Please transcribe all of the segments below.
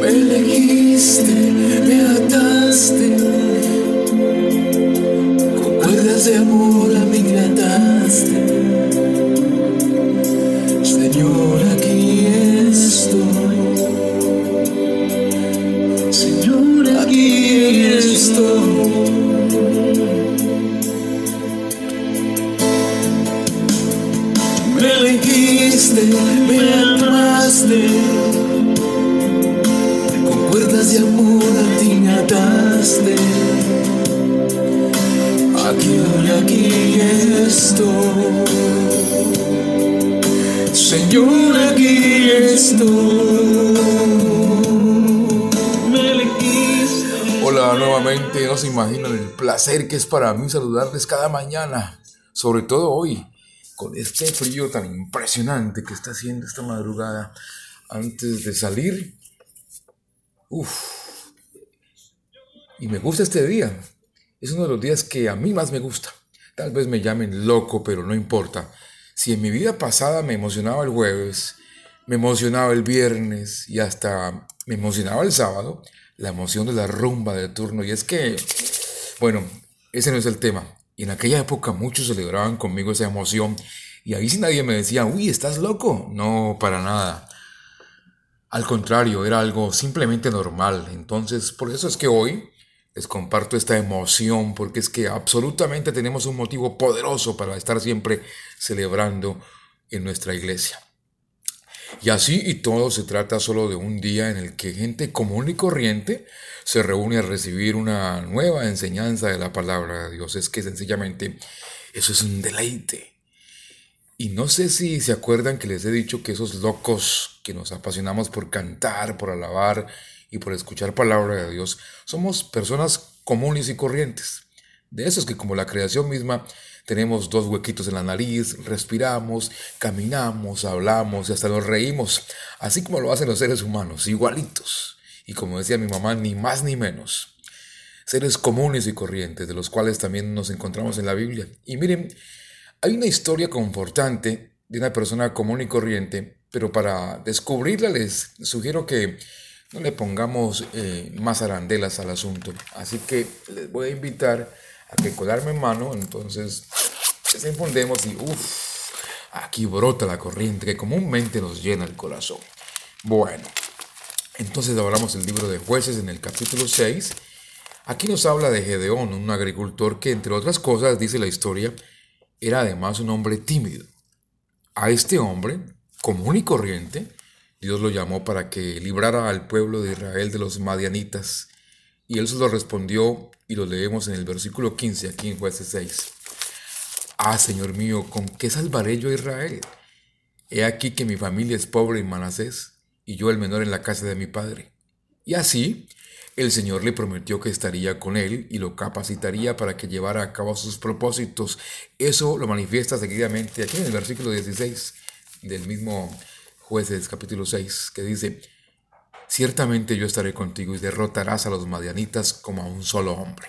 Me elegiste, me ataste, con cuerdas de amor me ataste. Señor, aquí estoy. Señor, aquí estoy. Me elegiste, me amaste, con cuerdas de amor a ti me ataste. Aquí, aquí estoy. Señor, aquí estoy. Me elegiste. Hola nuevamente, no se imaginan el placer que es para mí saludarles cada mañana, sobre todo hoy, con este frío tan impresionante que está haciendo esta madrugada antes de salir. Uf. Y me gusta este día. Es uno de los días que a mí más me gusta. Tal vez me llamen loco, pero no importa. Si en mi vida pasada me emocionaba el jueves, me emocionaba el viernes y hasta me emocionaba el sábado, la emoción de la rumba del turno. Y es que, bueno, ese no es el tema. Y en aquella época muchos celebraban conmigo esa emoción. Y ahí sí nadie me decía, uy, ¿estás loco? No, para nada. Al contrario, era algo simplemente normal. Entonces, por eso es que hoy les comparto esta emoción, porque es que absolutamente tenemos un motivo poderoso para estar siempre celebrando en nuestra iglesia. Y así y todo se trata solo de un día en el que gente común y corriente se reúne a recibir una nueva enseñanza de la palabra de Dios. Es que sencillamente eso es un deleite. Y no sé si se acuerdan que les he dicho que esos locos que nos apasionamos por cantar, por alabar y por escuchar palabra de Dios, somos personas comunes y corrientes. De esos que como la creación misma tenemos dos huequitos en la nariz, respiramos, caminamos, hablamos y hasta nos reímos, así como lo hacen los seres humanos, igualitos. Y como decía mi mamá, ni más ni menos. Seres comunes y corrientes, de los cuales también nos encontramos en la Biblia. Y miren, hay una historia confortante de una persona común y corriente, pero para descubrirla les sugiero que no le pongamos eh, más arandelas al asunto. Así que les voy a invitar a que colarme en mano, entonces desenfundemos y uff, aquí brota la corriente que comúnmente nos llena el corazón. Bueno, entonces hablamos del libro de jueces en el capítulo 6. Aquí nos habla de Gedeón, un agricultor que entre otras cosas, dice la historia, era además un hombre tímido. A este hombre, común y corriente, Dios lo llamó para que librara al pueblo de Israel de los madianitas. Y él se lo respondió y lo leemos en el versículo 15 aquí en jueces 6. Ah, Señor mío, ¿con qué salvaré yo a Israel? He aquí que mi familia es pobre en Manasés y yo el menor en la casa de mi padre. Y así el Señor le prometió que estaría con él y lo capacitaría para que llevara a cabo sus propósitos. Eso lo manifiesta seguidamente aquí en el versículo 16 del mismo jueces capítulo 6, que dice, ciertamente yo estaré contigo y derrotarás a los madianitas como a un solo hombre.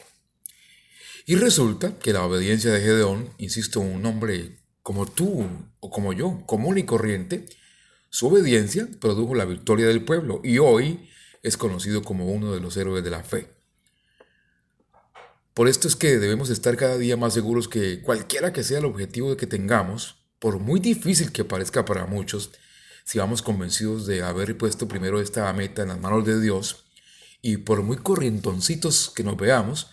Y resulta que la obediencia de Gedeón, insisto, un hombre como tú o como yo, común y corriente, su obediencia produjo la victoria del pueblo y hoy es conocido como uno de los héroes de la fe. Por esto es que debemos estar cada día más seguros que cualquiera que sea el objetivo que tengamos, por muy difícil que parezca para muchos, si vamos convencidos de haber puesto primero esta meta en las manos de Dios, y por muy corrientoncitos que nos veamos,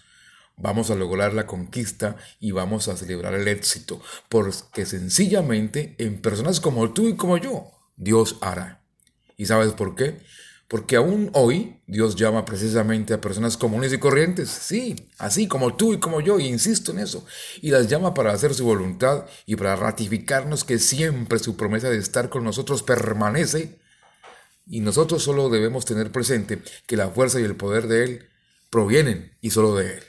vamos a lograr la conquista y vamos a celebrar el éxito, porque sencillamente en personas como tú y como yo, Dios hará. ¿Y sabes por qué? Porque aún hoy Dios llama precisamente a personas comunes y corrientes, sí, así como tú y como yo, y insisto en eso, y las llama para hacer su voluntad y para ratificarnos que siempre su promesa de estar con nosotros permanece, y nosotros solo debemos tener presente que la fuerza y el poder de Él provienen y solo de Él.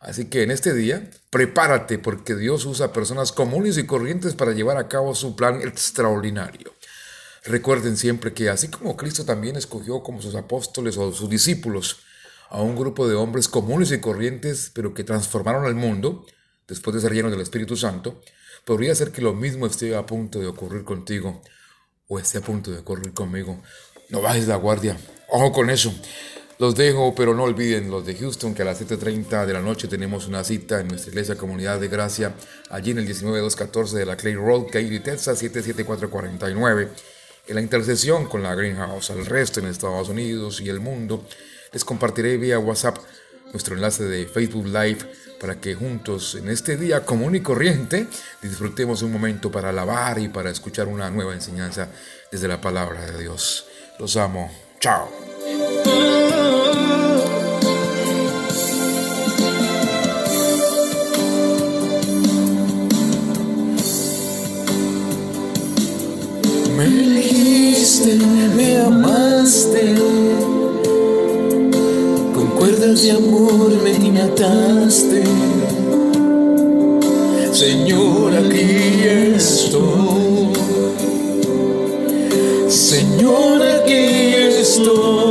Así que en este día, prepárate porque Dios usa personas comunes y corrientes para llevar a cabo su plan extraordinario. Recuerden siempre que así como Cristo también escogió como sus apóstoles o sus discípulos a un grupo de hombres comunes y corrientes, pero que transformaron al mundo, después de ser llenos del Espíritu Santo, podría ser que lo mismo esté a punto de ocurrir contigo. o esté a punto de correr conmigo, no bajes la guardia. Ojo con eso. Los dejo, pero no olviden los de Houston que a las 7.30 de la noche tenemos una cita en nuestra iglesia Comunidad de Gracia, allí en el 19214 de la Clay Road, Katy, Texas, 77449. En la intercesión con la Greenhouse, al resto en Estados Unidos y el mundo, les compartiré vía WhatsApp nuestro enlace de Facebook Live para que juntos en este día común y corriente disfrutemos un momento para alabar y para escuchar una nueva enseñanza desde la palabra de Dios. Los amo. Chao. Cuerdas de amor me mataste. Señor, aquí estoy. Señor, aquí estoy.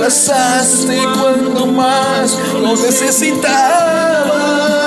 Abrazaste cuando más lo necesitaba.